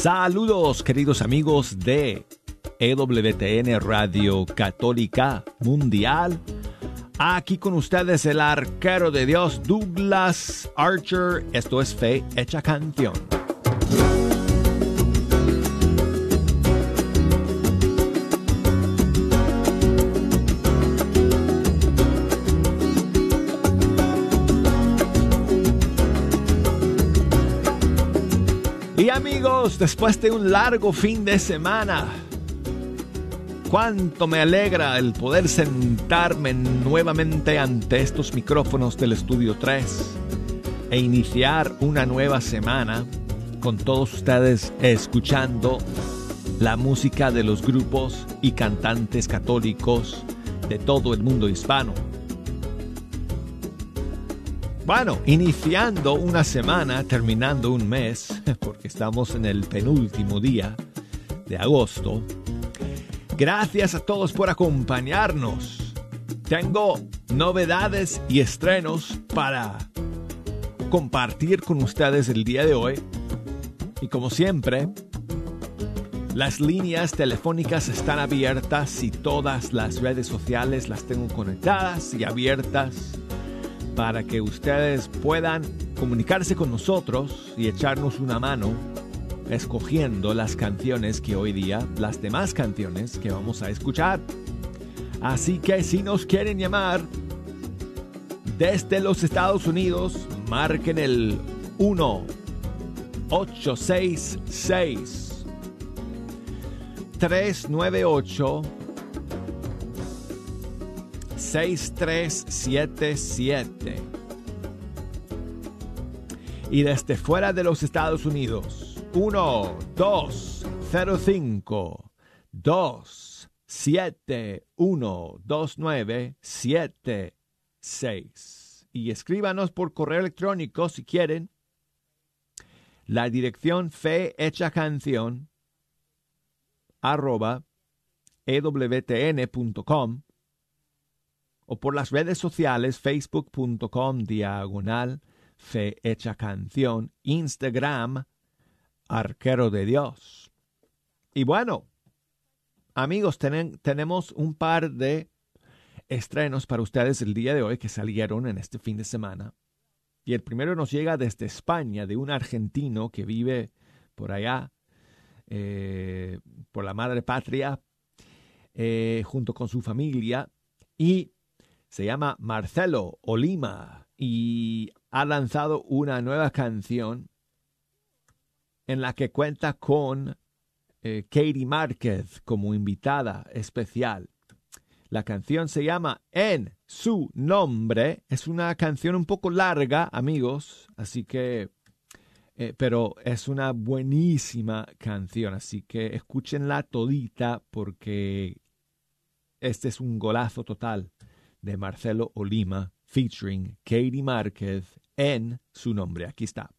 Saludos queridos amigos de EWTN Radio Católica Mundial. Aquí con ustedes el arquero de Dios Douglas Archer. Esto es Fe Hecha Canción. Después de un largo fin de semana, cuánto me alegra el poder sentarme nuevamente ante estos micrófonos del Estudio 3 e iniciar una nueva semana con todos ustedes escuchando la música de los grupos y cantantes católicos de todo el mundo hispano. Bueno, iniciando una semana, terminando un mes, porque estamos en el penúltimo día de agosto. Gracias a todos por acompañarnos. Tengo novedades y estrenos para compartir con ustedes el día de hoy. Y como siempre, las líneas telefónicas están abiertas y todas las redes sociales las tengo conectadas y abiertas para que ustedes puedan comunicarse con nosotros y echarnos una mano escogiendo las canciones que hoy día, las demás canciones que vamos a escuchar. Así que si nos quieren llamar desde los Estados Unidos, marquen el 1 866 398 6377. Y desde fuera de los Estados Unidos, 1 2 05 2 7 1 2 9 7 6. Y escríbanos por correo electrónico si quieren. La dirección fe hecha canción arroba ewtn.com o por las redes sociales facebook.com diagonal fe canción, Instagram arquero de Dios. Y bueno, amigos, tenemos un par de estrenos para ustedes el día de hoy que salieron en este fin de semana. Y el primero nos llega desde España, de un argentino que vive por allá, eh, por la madre patria, eh, junto con su familia. Y se llama Marcelo Olima y ha lanzado una nueva canción en la que cuenta con eh, Katie Márquez como invitada especial. La canción se llama En su nombre. Es una canción un poco larga, amigos, así que... Eh, pero es una buenísima canción, así que escúchenla todita porque este es un golazo total de Marcelo Olima featuring Katie Márquez en su nombre. Aquí está.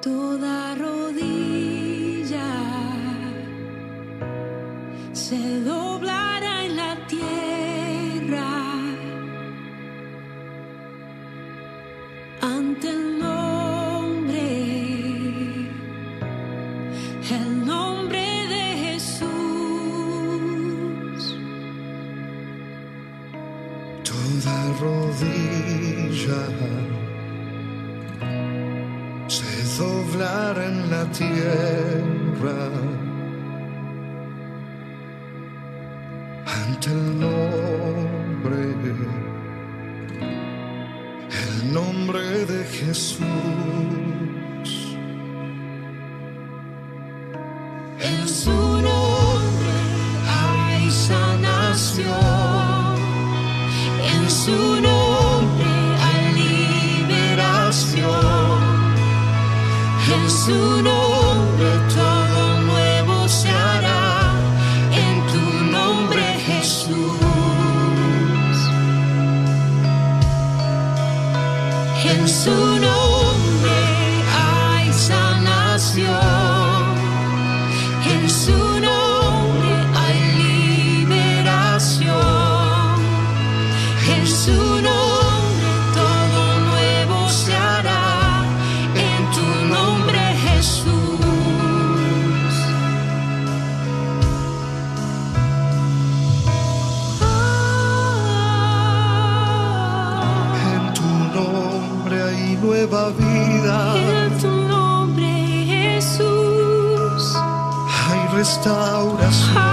Toda rodilla se doblará nueva vida. En tu nombre, Jesús, hay restauración.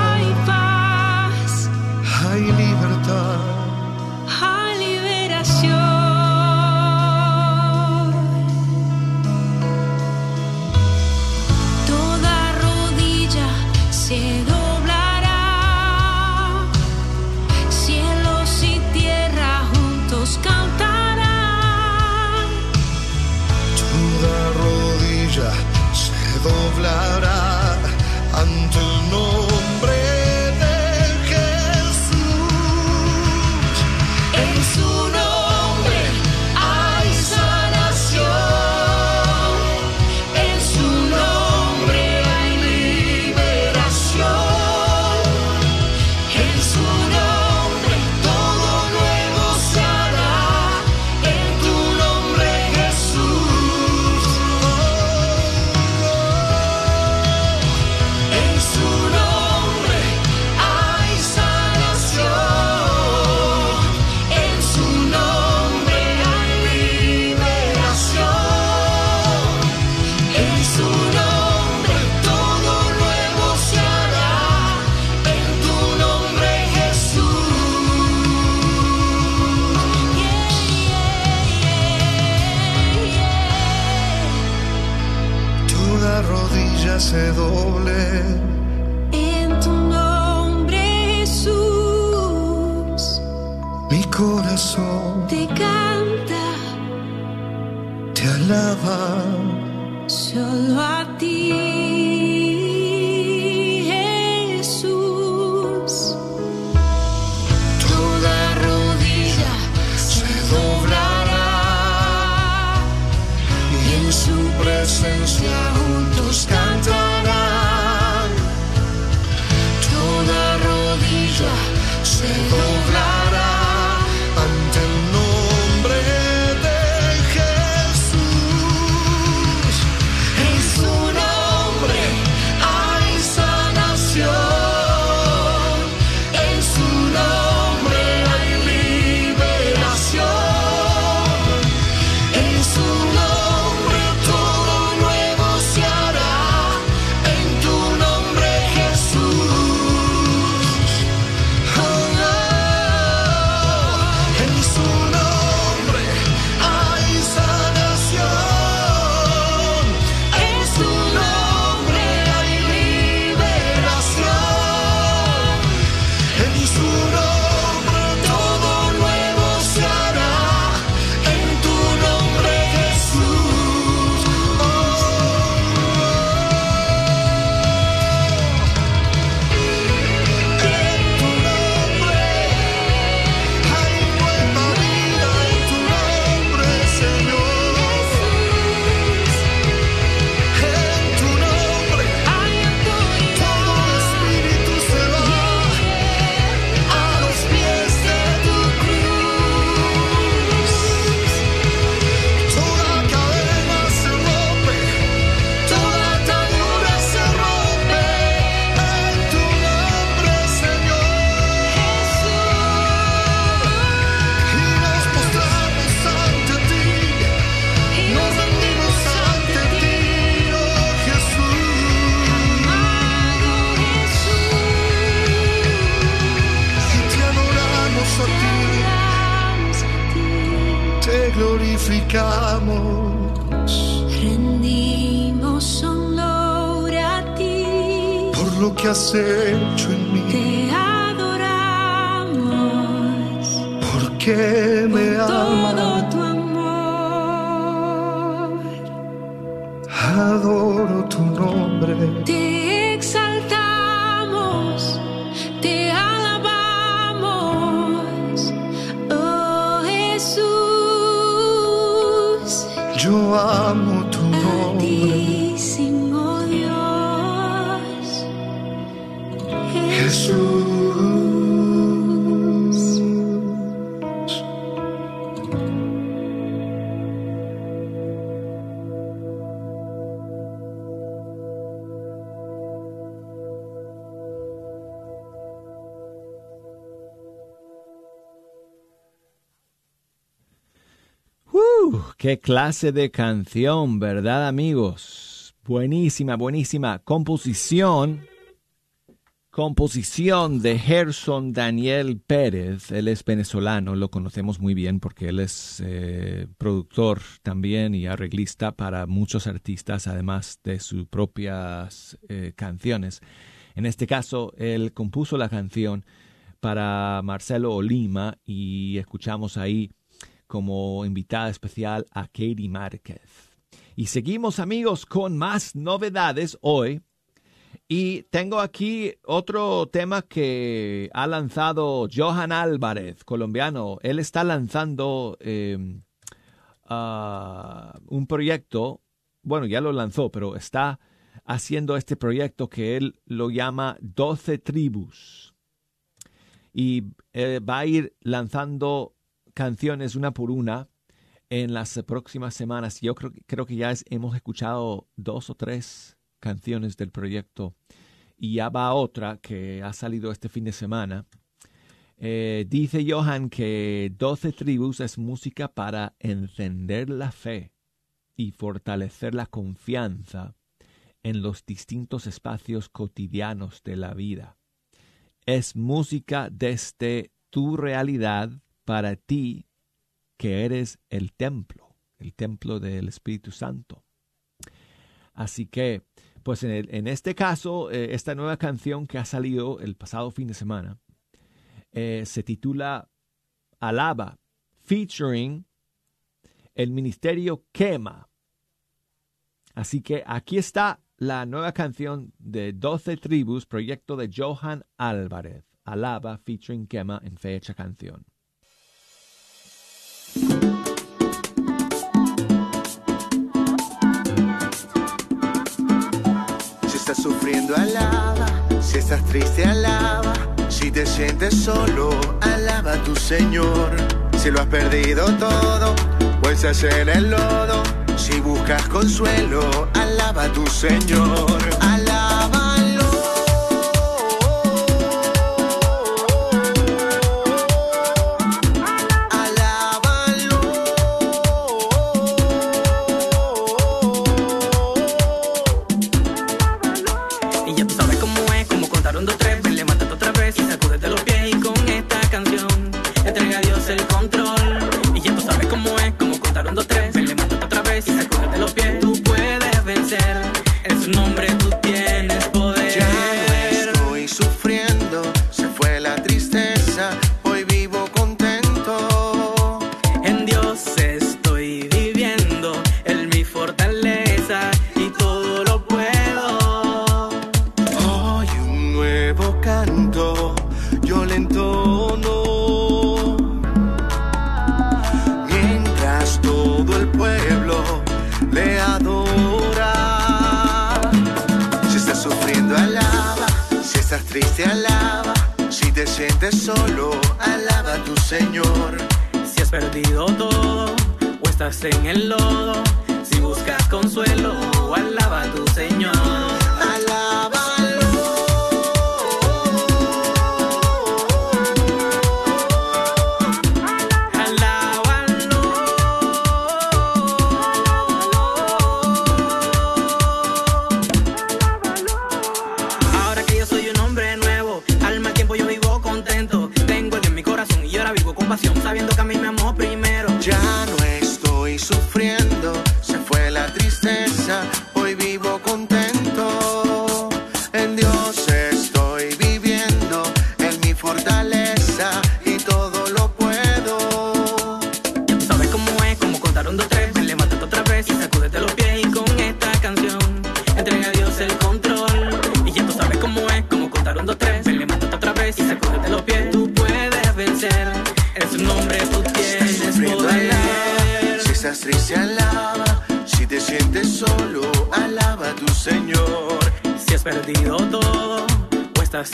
Que has hecho en mí, ¡Qué clase de canción, verdad amigos! Buenísima, buenísima composición composición de Gerson Daniel Pérez. Él es venezolano, lo conocemos muy bien porque él es eh, productor también y arreglista para muchos artistas, además de sus propias eh, canciones. En este caso, él compuso la canción para Marcelo Olima y escuchamos ahí como invitada especial a Katie Márquez. Y seguimos amigos con más novedades hoy y tengo aquí otro tema que ha lanzado Johan Álvarez, colombiano. Él está lanzando eh, uh, un proyecto, bueno, ya lo lanzó, pero está haciendo este proyecto que él lo llama 12 tribus. Y eh, va a ir lanzando canciones una por una en las próximas semanas. Yo creo, creo que ya hemos escuchado dos o tres canciones del proyecto y ya va otra que ha salido este fin de semana. Eh, dice Johan que 12 tribus es música para encender la fe y fortalecer la confianza en los distintos espacios cotidianos de la vida. Es música desde tu realidad para ti que eres el templo, el templo del Espíritu Santo. Así que pues en, este caso, eh, esta nueva canción que ha salido el pasado fin de semana eh, se titula Alaba, featuring el ministerio Quema. Así que aquí está la nueva canción de 12 tribus, proyecto de Johan Álvarez. Alaba, featuring Quema en fecha canción. Sufriendo, alaba. Si estás triste, alaba. Si te sientes solo, alaba a tu Señor. Si lo has perdido todo, estás en el lodo. Si buscas consuelo, alaba a tu Señor. Alábalo.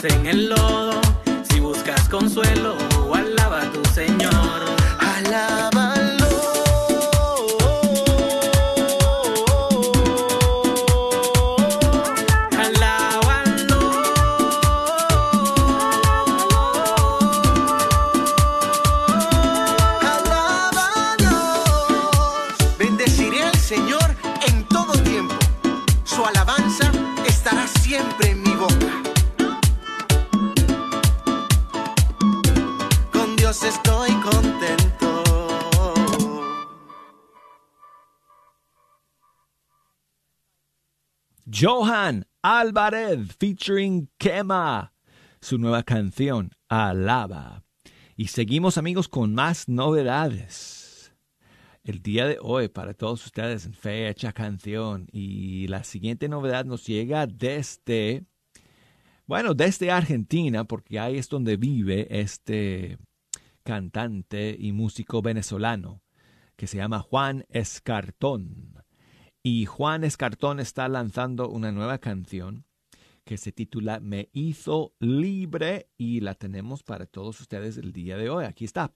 En el lodo, si buscas consuelo, alaba a tu Señor. Álvarez featuring Kema, su nueva canción, Alaba. Y seguimos amigos con más novedades. El día de hoy para todos ustedes en fecha, canción. Y la siguiente novedad nos llega desde, bueno, desde Argentina, porque ahí es donde vive este cantante y músico venezolano que se llama Juan Escartón. Y Juan Escartón está lanzando una nueva canción que se titula Me hizo libre y la tenemos para todos ustedes el día de hoy. Aquí está.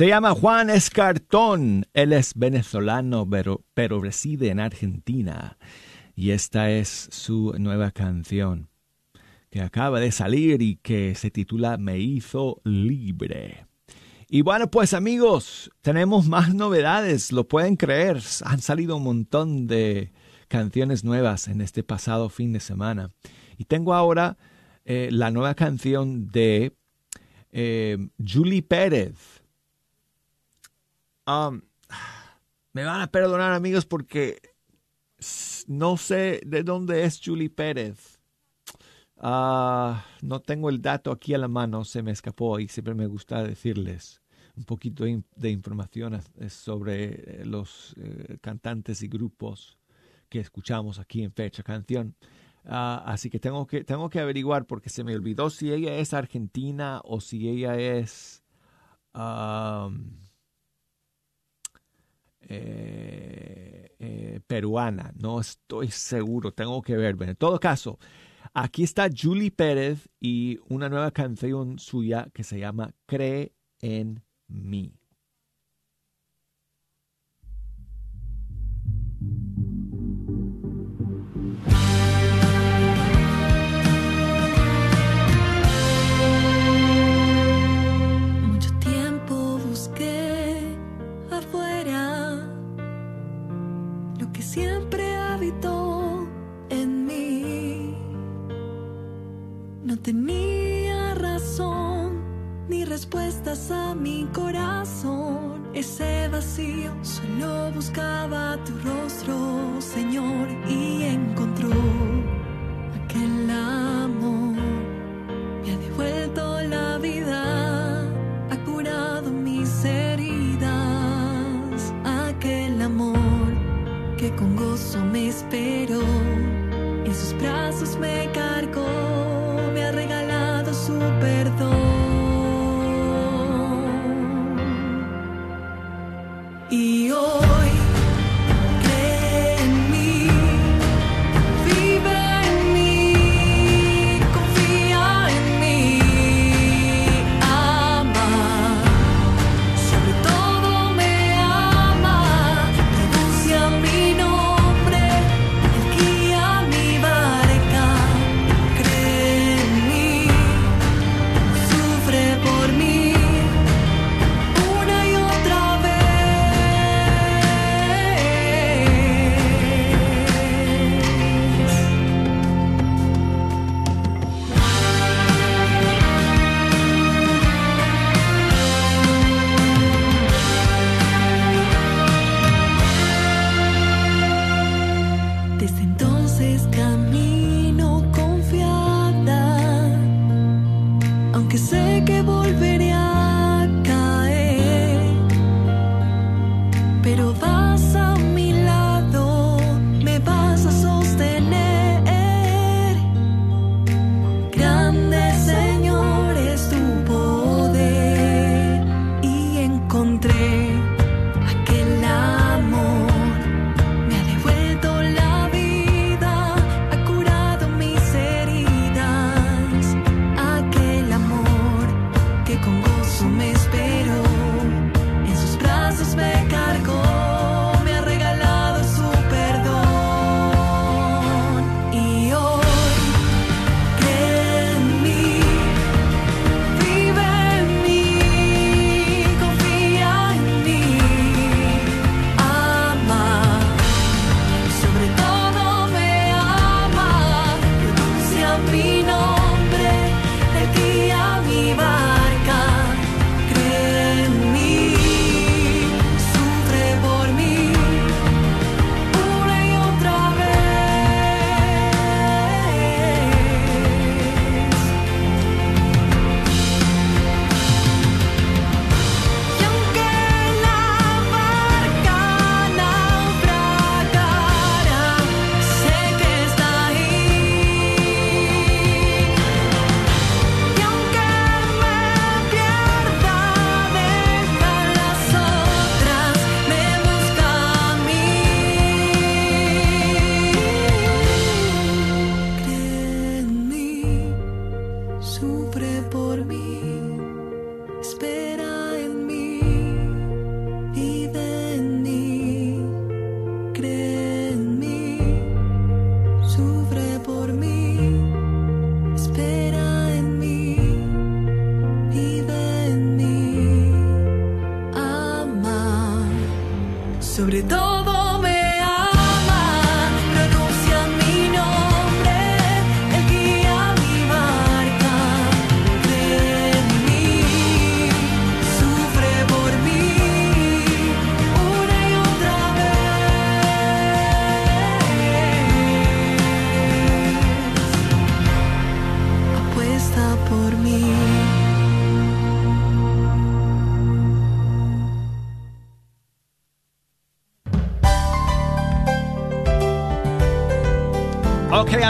Se llama Juan Escartón. Él es venezolano, pero, pero reside en Argentina. Y esta es su nueva canción que acaba de salir y que se titula Me hizo libre. Y bueno, pues amigos, tenemos más novedades, lo pueden creer. Han salido un montón de canciones nuevas en este pasado fin de semana. Y tengo ahora eh, la nueva canción de eh, Julie Pérez Um, me van a perdonar amigos porque no sé de dónde es Julie Pérez. Ah, no tengo el dato aquí a la mano, se me escapó y siempre me gusta decirles un poquito de información sobre eh, los eh, cantantes y grupos que escuchamos aquí en Fecha Canción. Ah, así que tengo, que tengo que averiguar porque se me olvidó si ella es argentina o si ella es eh, peruana. No estoy seguro, tengo que ver. En todo caso, Aquí está Julie Pérez y una nueva canción suya que se llama Cree en mí. No tenía razón ni respuestas a mi corazón. Ese vacío solo buscaba tu rostro, Señor, y encontró aquel amor. Me ha devuelto la vida, ha curado mis heridas. Aquel amor que con gozo me esperó, encontré.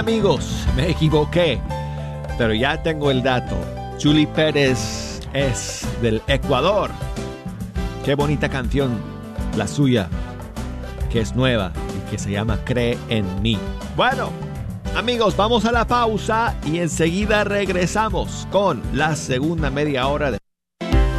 Amigos, me equivoqué, pero ya tengo el dato. Julie Pérez es del Ecuador. Qué bonita canción la suya, que es nueva y que se llama Cree en mí. Bueno, amigos, vamos a la pausa y enseguida regresamos con la segunda media hora de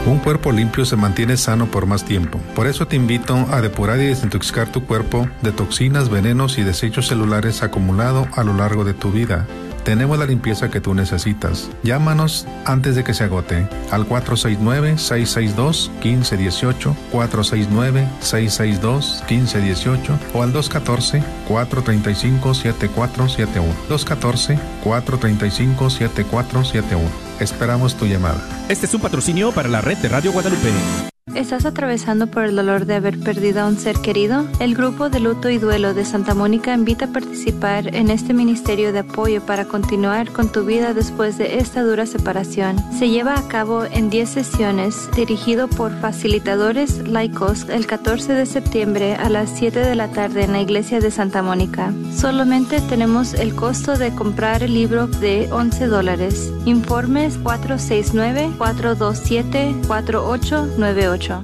Un cuerpo limpio se mantiene sano por más tiempo. Por eso te invito a depurar y desintoxicar tu cuerpo de toxinas, venenos y desechos celulares acumulado a lo largo de tu vida. Tenemos la limpieza que tú necesitas. Llámanos antes de que se agote al 469-662-1518, 469-662-1518 o al 214-435-7471. 214-435-7471. Esperamos tu llamada. Este es un patrocinio para la red de Radio Guadalupe. ¿Estás atravesando por el dolor de haber perdido a un ser querido? El grupo de luto y duelo de Santa Mónica invita a participar en este ministerio de apoyo para continuar con tu vida después de esta dura separación. Se lleva a cabo en 10 sesiones, dirigido por facilitadores laicos el 14 de septiembre a las 7 de la tarde en la iglesia de Santa Mónica. Solamente tenemos el costo de comprar el libro de 11 dólares. Informes 469-427-4898. 车.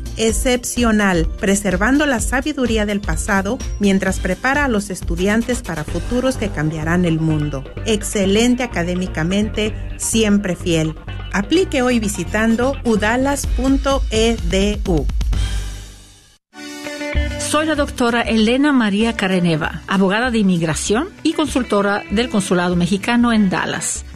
excepcional, preservando la sabiduría del pasado mientras prepara a los estudiantes para futuros que cambiarán el mundo. Excelente académicamente, siempre fiel. Aplique hoy visitando udalas.edu. Soy la doctora Elena María Careneva, abogada de inmigración y consultora del Consulado Mexicano en Dallas.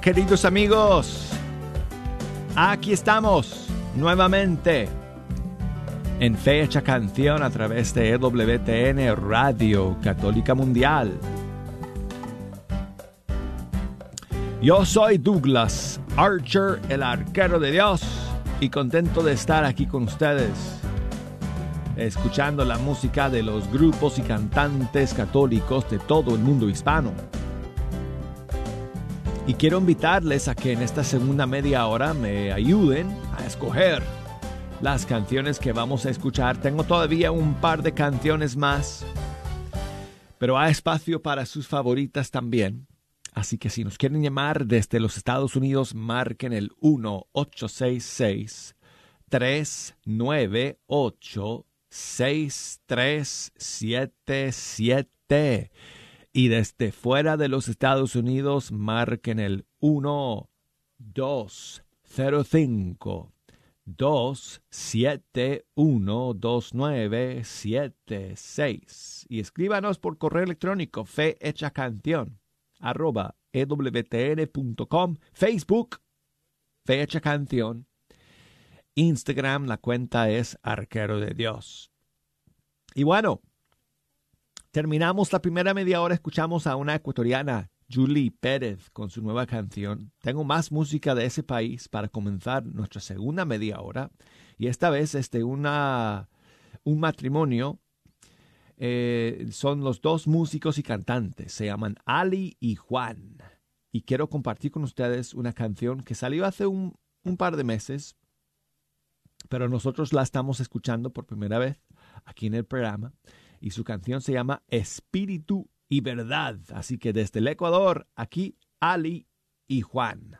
Queridos amigos. Aquí estamos nuevamente en Fecha Canción a través de EWTN Radio Católica Mundial. Yo soy Douglas Archer, el arquero de Dios, y contento de estar aquí con ustedes, escuchando la música de los grupos y cantantes católicos de todo el mundo hispano. Y quiero invitarles a que en esta segunda media hora me ayuden a escoger las canciones que vamos a escuchar. Tengo todavía un par de canciones más, pero hay espacio para sus favoritas también. Así que si nos quieren llamar desde los Estados Unidos, marquen el 1-866-398-6377. Y desde fuera de los Estados Unidos, marquen el 1 205 2712976 y escríbanos por correo electrónico fe hecha canción arroba ewtn.com Facebook fe canción Instagram la cuenta es arquero de Dios. Y bueno terminamos la primera media hora escuchamos a una ecuatoriana Julie Pérez con su nueva canción. Tengo más música de ese país para comenzar nuestra segunda media hora. Y esta vez es de una, un matrimonio. Eh, son los dos músicos y cantantes. Se llaman Ali y Juan. Y quiero compartir con ustedes una canción que salió hace un, un par de meses. Pero nosotros la estamos escuchando por primera vez aquí en el programa. Y su canción se llama Espíritu y verdad. Así que desde el Ecuador, aquí Ali y Juan.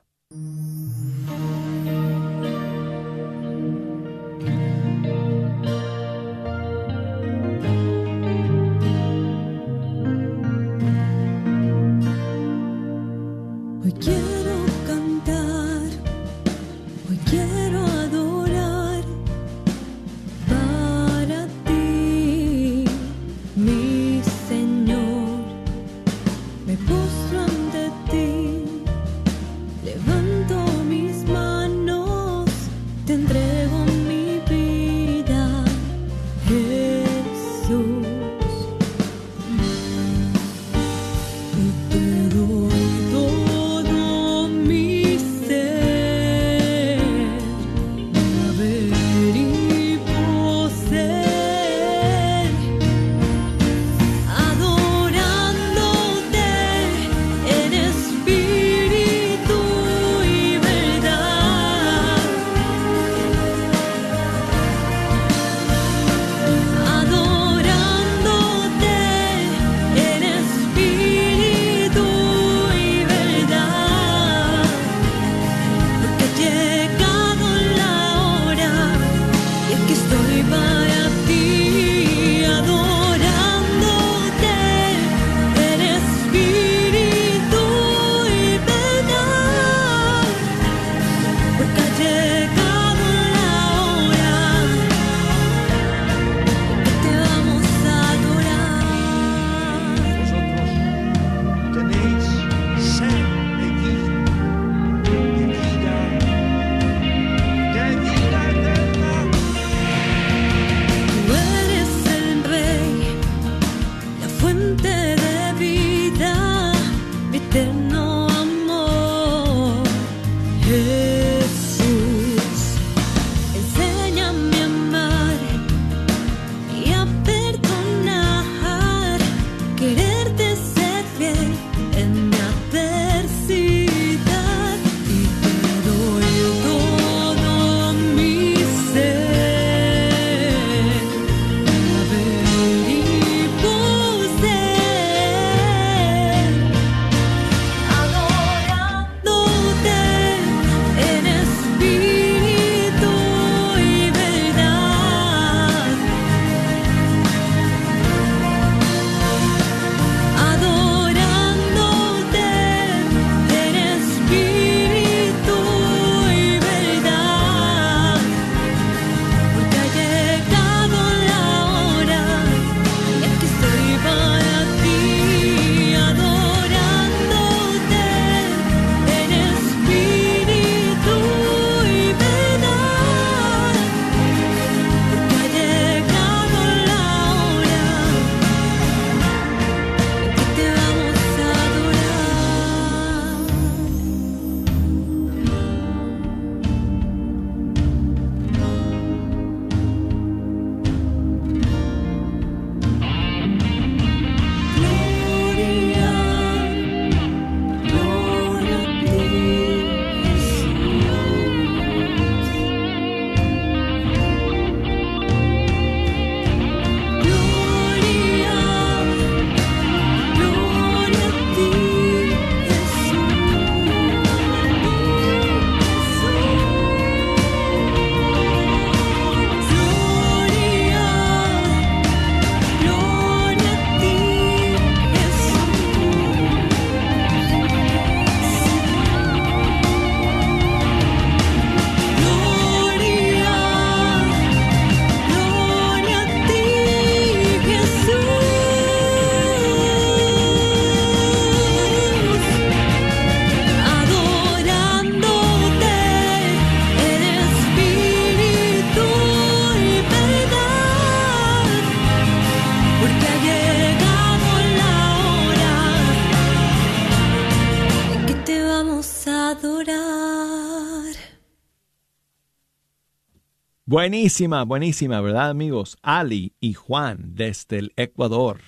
Buenísima, buenísima, ¿verdad amigos? Ali y Juan desde el Ecuador.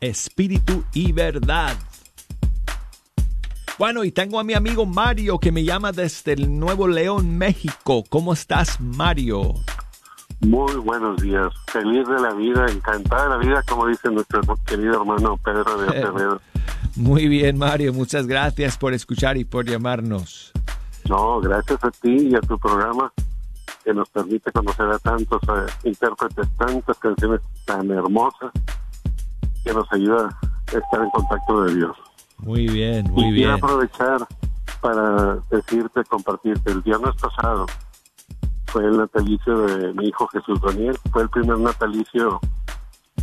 Espíritu y verdad. Bueno, y tengo a mi amigo Mario que me llama desde el Nuevo León, México. ¿Cómo estás, Mario? Muy buenos días. Feliz de la vida, encantada de la vida, como dice nuestro querido hermano Pedro de Acevedo. Muy bien, Mario. Muchas gracias por escuchar y por llamarnos. No, gracias a ti y a tu programa que nos permite conocer a tantos eh, intérpretes, tantas canciones tan hermosas que nos ayuda a estar en contacto de Dios. Muy bien, muy y bien. quiero aprovechar para decirte, compartirte, el viernes pasado fue el natalicio de mi hijo Jesús Daniel, fue el primer natalicio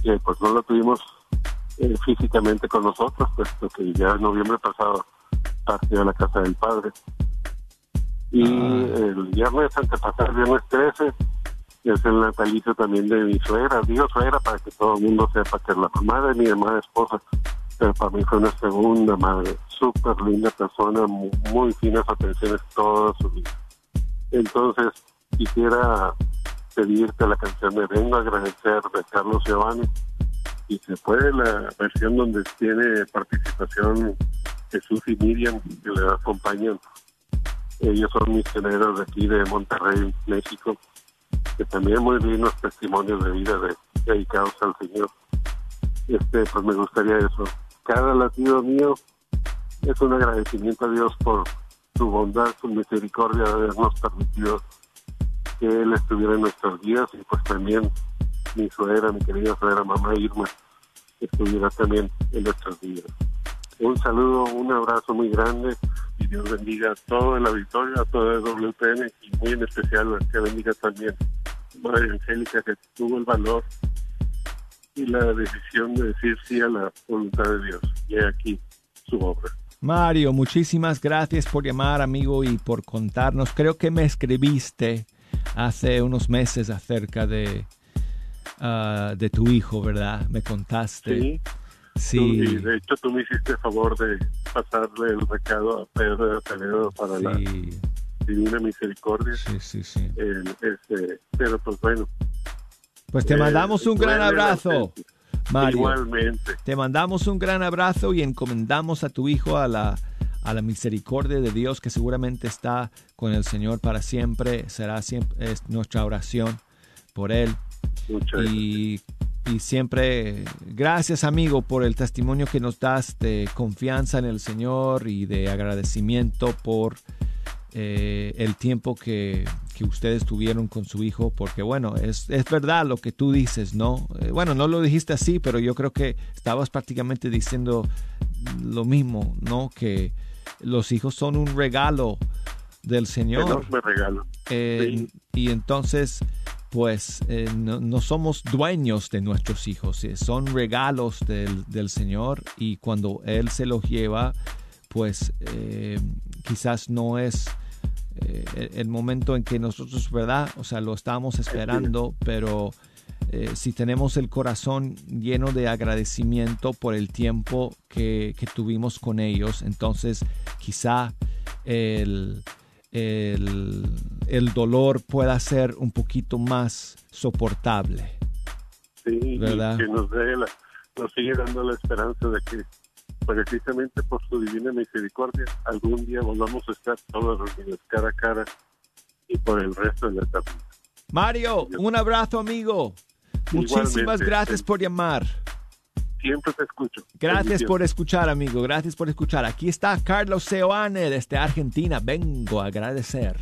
que pues no lo tuvimos eh, físicamente con nosotros, puesto que ya en noviembre pasado partió a la casa del padre. Y el viernes antepasado, el viernes 13, es el natalicio también de mi suegra. Digo suegra para que todo el mundo sepa que es la mamá de mi hermana esposa, pero para mí fue una segunda madre. Súper linda persona, muy, muy finas atenciones toda su vida. Entonces, quisiera pedirte la canción de Vengo a agradecer de Carlos Giovanni. Y se puede la versión donde tiene participación Jesús y Miriam, que le acompañan. Ellos son misioneros de aquí de Monterrey, México, que también muy lindos testimonios de vida de, dedicados al Señor. Este, pues me gustaría eso. Cada latido mío es un agradecimiento a Dios por su bondad, su misericordia de habernos permitido que Él estuviera en nuestros días y pues también mi suegra, mi querida suegra mamá Irma, estuviera también en nuestros días. Un saludo, un abrazo muy grande Dios bendiga a todo el auditorio, a todo el WPN y muy en especial que bendiga también a Madre Angélica que tuvo el valor y la decisión de decir sí a la voluntad de Dios. Y aquí su obra. Mario, muchísimas gracias por llamar, amigo, y por contarnos. Creo que me escribiste hace unos meses acerca de, ah, de tu hijo, ¿verdad? Me contaste. Sí. Sí. Y de hecho tú me hiciste favor de pasarle el recado a Pedro de Acevedo para la Divina Misericordia. Sí, sí, sí. este, pero pues bueno. Pues te Eh, mandamos un gran abrazo. Mario. Igualmente. Te mandamos un gran abrazo y encomendamos a tu hijo a la, a la misericordia de Dios que seguramente está con el Señor para siempre. Será siempre es nuestra oración por él. y, y siempre gracias amigo por el testimonio que nos das de confianza en el Señor y de agradecimiento por eh, el tiempo que, que ustedes tuvieron con su hijo, porque bueno, es, es verdad lo que tú dices, ¿no? Eh, bueno, no lo dijiste así, pero yo creo que estabas prácticamente diciendo lo mismo, ¿no? Que los hijos son un regalo del Señor. Enorme regalo. Eh, Y entonces, pues eh, no, no somos dueños de nuestros hijos, eh, son regalos del, del Señor y cuando Él se los lleva, pues eh, quizás no es eh, el- el momento en que nosotros, ¿verdad? O sea, lo estamos esperando, pero si tenemos el corazón lleno de agradecimiento por el tiempo que, que tuvimos con ellos, entonces quizá el, el, el dolor pueda ser un poquito más soportable. Sí, ¿Verdad? y que nos, dé la, nos sigue dando la esperanza de que precisamente por su divina misericordia algún día volvamos a estar todos reunidos cara a cara y por el resto de la eternidad. Mario, un abrazo amigo. Muchísimas Igualmente. gracias por llamar. Siempre te escucho. Gracias por escuchar, amigo. Gracias por escuchar. Aquí está Carlos Seoane desde Argentina. Vengo a agradecer.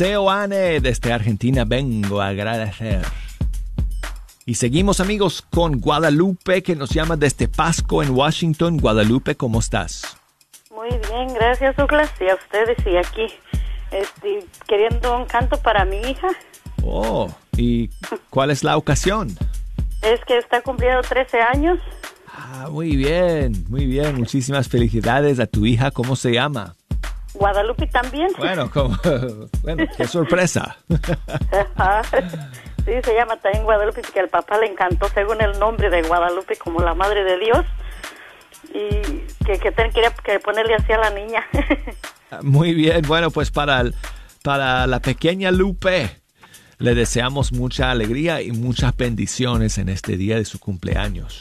Seoane desde Argentina vengo a agradecer. Y seguimos amigos con Guadalupe que nos llama desde Pasco en Washington. Guadalupe, ¿cómo estás? Muy bien, gracias Douglas y a ustedes y aquí este, queriendo un canto para mi hija. Oh, ¿y cuál es la ocasión? Es que está cumpliendo 13 años. Ah, muy bien, muy bien. Muchísimas felicidades a tu hija. ¿Cómo se llama? Guadalupe también. Bueno, como, bueno, qué sorpresa. Sí, se llama también Guadalupe, que al papá le encantó según el nombre de Guadalupe como la madre de Dios. Y que, que ten- quería que ponerle así a la niña. Muy bien, bueno, pues para, el- para la pequeña Lupe le deseamos mucha alegría y muchas bendiciones en este día de su cumpleaños.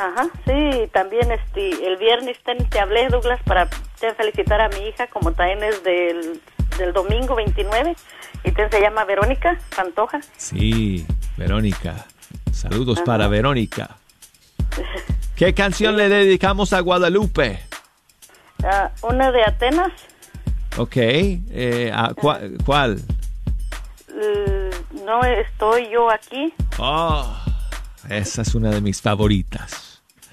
Ajá, sí, también este, el viernes ten- te hablé, Douglas, para te felicitar a mi hija, como también es del del domingo 29 y te se llama Verónica Pantoja. Sí, Verónica. Saludos para Verónica. ¿Qué canción le dedicamos a Guadalupe? Ah, una de Atenas, Ok, eh, ¿a cua- ¿cuál? no estoy yo aquí. Oh, esa es una de mis favoritas.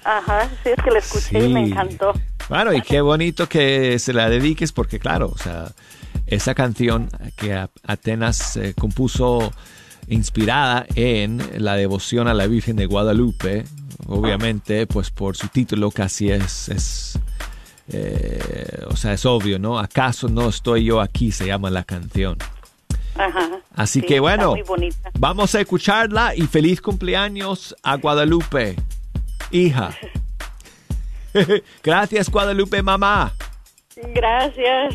Ajá, sí, es que la escuché y me encantó. Bueno, y qué bonito que se la dediques porque claro, o sea, esa canción que Atenas eh, compuso inspirada en la devoción a la Virgen de Guadalupe, obviamente, pues por su título casi es, es eh, o sea, es obvio, ¿no? ¿Acaso no estoy yo aquí? Se llama la canción. Ajá. Así Sí, que bueno, vamos a escucharla y feliz cumpleaños a Guadalupe, hija. Gracias Guadalupe, mamá. Gracias.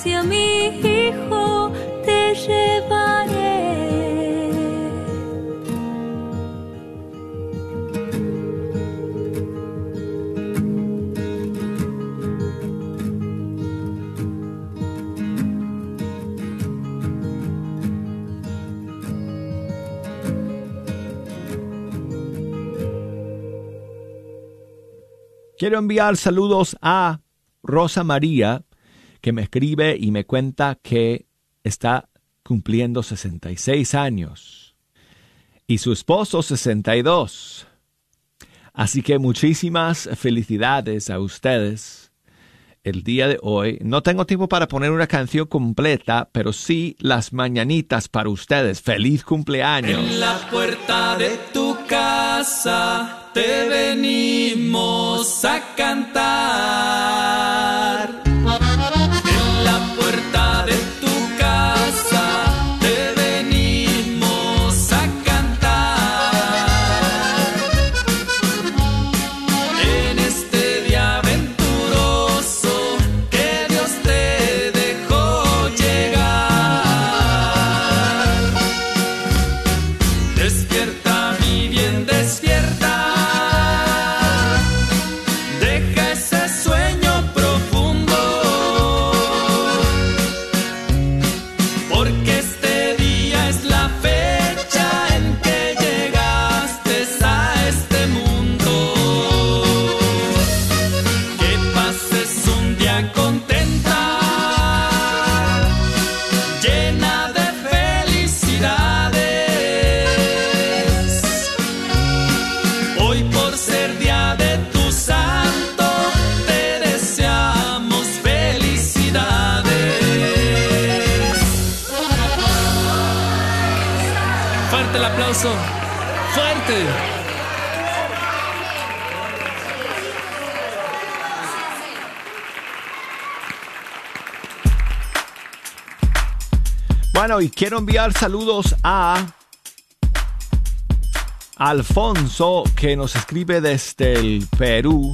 hacia mi hijo te llevaré. Quiero enviar saludos a Rosa María, que me escribe y me cuenta que está cumpliendo 66 años y su esposo 62. Así que muchísimas felicidades a ustedes el día de hoy. No tengo tiempo para poner una canción completa, pero sí las mañanitas para ustedes. Feliz cumpleaños. En la puerta de tu casa te venimos a cantar. Bueno, y quiero enviar saludos a Alfonso, que nos escribe desde el Perú.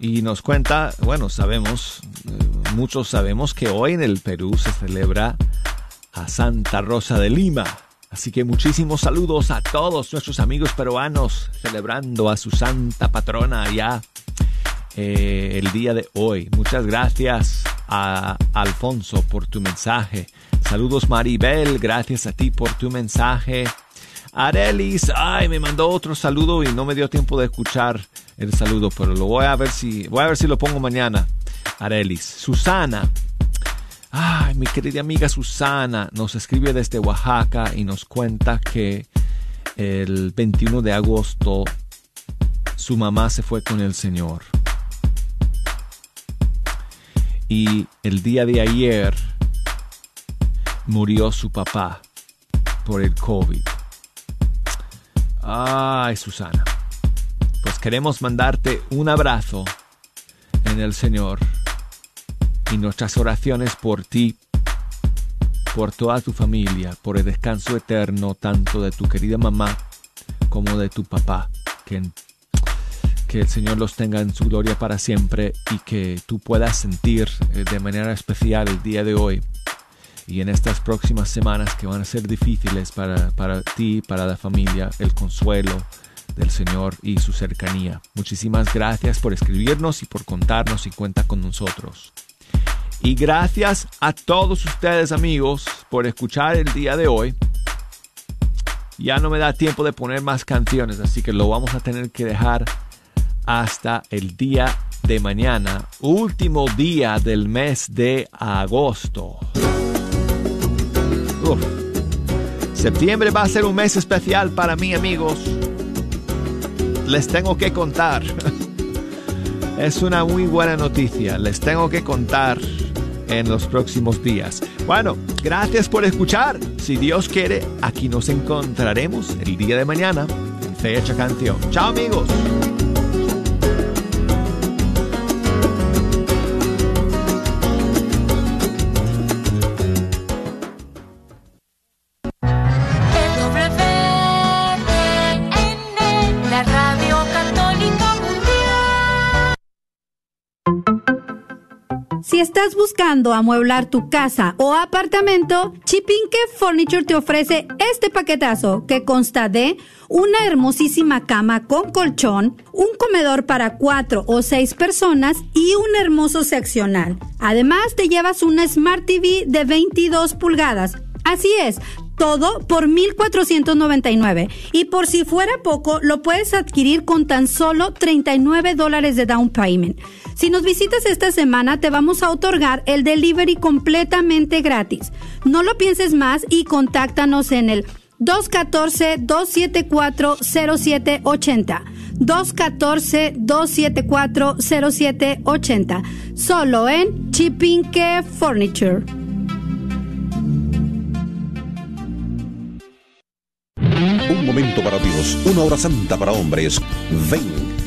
Y nos cuenta, bueno, sabemos, eh, muchos sabemos que hoy en el Perú se celebra a Santa Rosa de Lima. Así que muchísimos saludos a todos nuestros amigos peruanos celebrando a su santa patrona allá eh, el día de hoy. Muchas gracias a Alfonso por tu mensaje. Saludos Maribel, gracias a ti por tu mensaje. Arelis, ay, me mandó otro saludo y no me dio tiempo de escuchar el saludo, pero lo voy a ver si, voy a ver si lo pongo mañana. Arelis, Susana, ay, mi querida amiga Susana nos escribe desde Oaxaca y nos cuenta que el 21 de agosto su mamá se fue con el Señor. Y el día de ayer murió su papá por el COVID. Ay, Susana. Pues queremos mandarte un abrazo en el Señor y nuestras oraciones por ti, por toda tu familia, por el descanso eterno tanto de tu querida mamá como de tu papá. Que, que el Señor los tenga en su gloria para siempre y que tú puedas sentir eh, de manera especial el día de hoy y en estas próximas semanas que van a ser difíciles para, para ti, para la familia, el consuelo del Señor y su cercanía. Muchísimas gracias por escribirnos y por contarnos y cuenta con nosotros. Y gracias a todos ustedes amigos por escuchar el día de hoy. Ya no me da tiempo de poner más canciones, así que lo vamos a tener que dejar hasta el día de mañana, último día del mes de agosto. Septiembre va a ser un mes especial para mí, amigos. Les tengo que contar. Es una muy buena noticia. Les tengo que contar en los próximos días. Bueno, gracias por escuchar. Si Dios quiere, aquí nos encontraremos el día de mañana en Fecha Canción. Chao, amigos. Estás buscando amueblar tu casa o apartamento, Chipinque Furniture te ofrece este paquetazo que consta de una hermosísima cama con colchón, un comedor para cuatro o seis personas y un hermoso seccional. Además, te llevas una Smart TV de 22 pulgadas. Así es, todo por 1,499. Y por si fuera poco, lo puedes adquirir con tan solo 39 dólares de down payment. Si nos visitas esta semana, te vamos a otorgar el delivery completamente gratis. No lo pienses más y contáctanos en el 214-274-0780. 214-274-0780. Solo en Chipinque Furniture. Para Dios, una hora santa para hombres. Ven,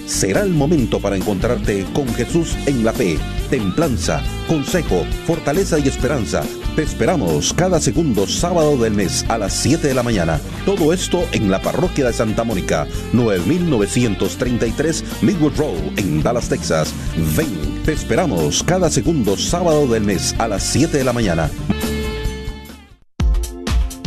será el momento para encontrarte con Jesús en la fe, templanza, consejo, fortaleza y esperanza. Te esperamos cada segundo sábado del mes a las 7 de la mañana. Todo esto en la parroquia de Santa Mónica, 9933 Midwood Road, en Dallas, Texas. Ven, te esperamos cada segundo sábado del mes a las 7 de la mañana.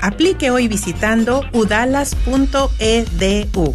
Aplique hoy visitando udalas.edu.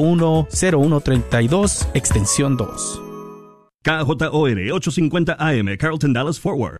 951 0132 extensión 2. KJOR 850 AM, Carlton Dallas Forward.